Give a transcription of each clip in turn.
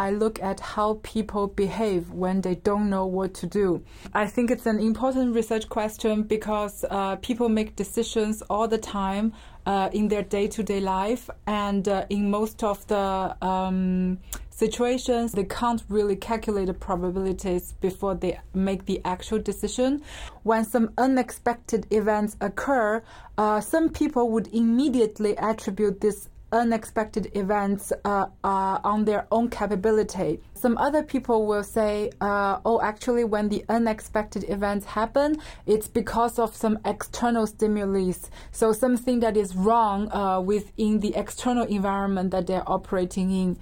I look at how people behave when they don't know what to do. I think it's an important research question because uh, people make decisions all the time uh, in their day to day life, and uh, in most of the um, situations, they can't really calculate the probabilities before they make the actual decision. When some unexpected events occur, uh, some people would immediately attribute this unexpected events uh, uh, on their own capability. Some other people will say, uh, oh, actually, when the unexpected events happen, it's because of some external stimulus. So something that is wrong uh, within the external environment that they're operating in.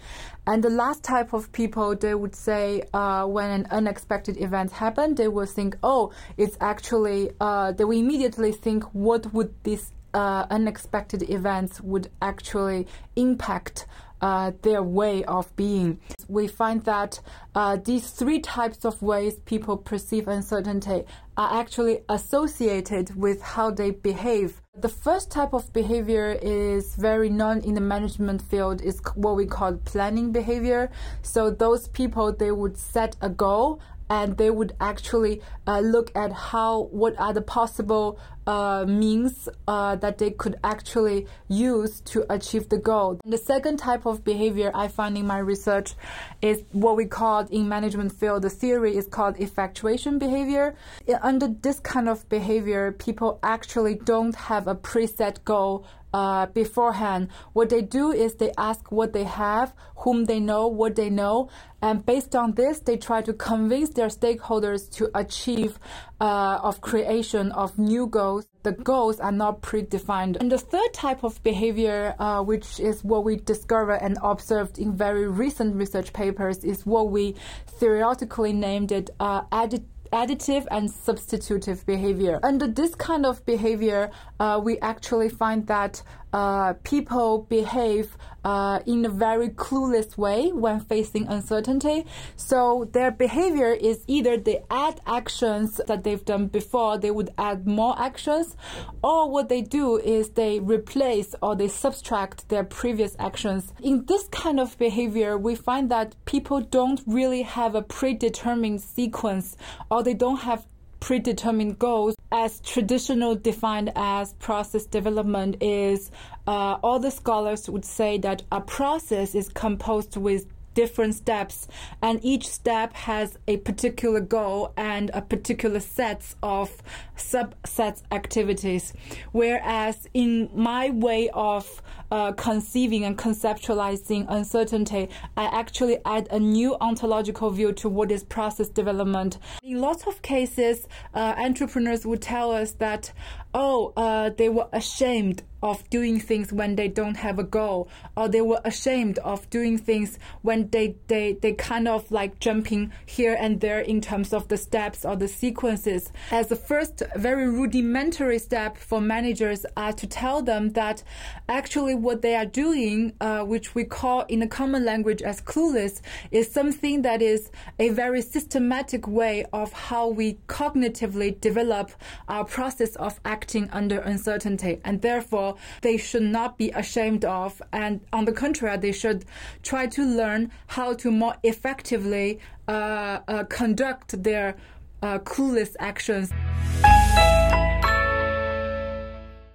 And the last type of people, they would say, uh, when an unexpected event happened, they will think, oh, it's actually, uh, they will immediately think, what would this uh, unexpected events would actually impact uh, their way of being. We find that uh, these three types of ways people perceive uncertainty are actually associated with how they behave. The first type of behavior is very known in the management field is what we call planning behavior. So those people they would set a goal and they would actually uh, look at how what are the possible uh, means uh, that they could actually use to achieve the goal. And the second type of behavior I find in my research is what we call in management field. The theory is called effectuation behavior. Under this kind of behavior, people actually don't have a preset goal uh, beforehand. What they do is they ask what they have, whom they know, what they know, and based on this, they try to convince their stakeholders to achieve uh, of creation of new goals. The goals are not predefined. And the third type of behavior, uh, which is what we discovered and observed in very recent research papers, is what we theoretically named it uh, additive additive and substitutive behavior. Under this kind of behavior, uh, we actually find that uh, people behave uh, in a very clueless way when facing uncertainty. So their behavior is either they add actions that they've done before, they would add more actions, or what they do is they replace or they subtract their previous actions. In this kind of behavior, we find that people don't really have a predetermined sequence or they don't have predetermined goals as traditional defined as process development is uh, all the scholars would say that a process is composed with different steps and each step has a particular goal and a particular sets of subsets activities. Whereas in my way of uh, conceiving and conceptualizing uncertainty i actually add a new ontological view to what is process development. In lots of cases uh, entrepreneurs would tell us that oh uh, they were ashamed of doing things when they don't have a goal or they were ashamed of doing things when they, they, they kind of like jumping here and there in terms of the steps or the sequences. As the first very rudimentary step for managers are to tell them that actually what they are doing, uh, which we call in a common language as clueless, is something that is a very systematic way of how we cognitively develop our process of acting under uncertainty. And therefore, they should not be ashamed of. And on the contrary, they should try to learn how to more effectively uh, uh, conduct their uh, clueless actions.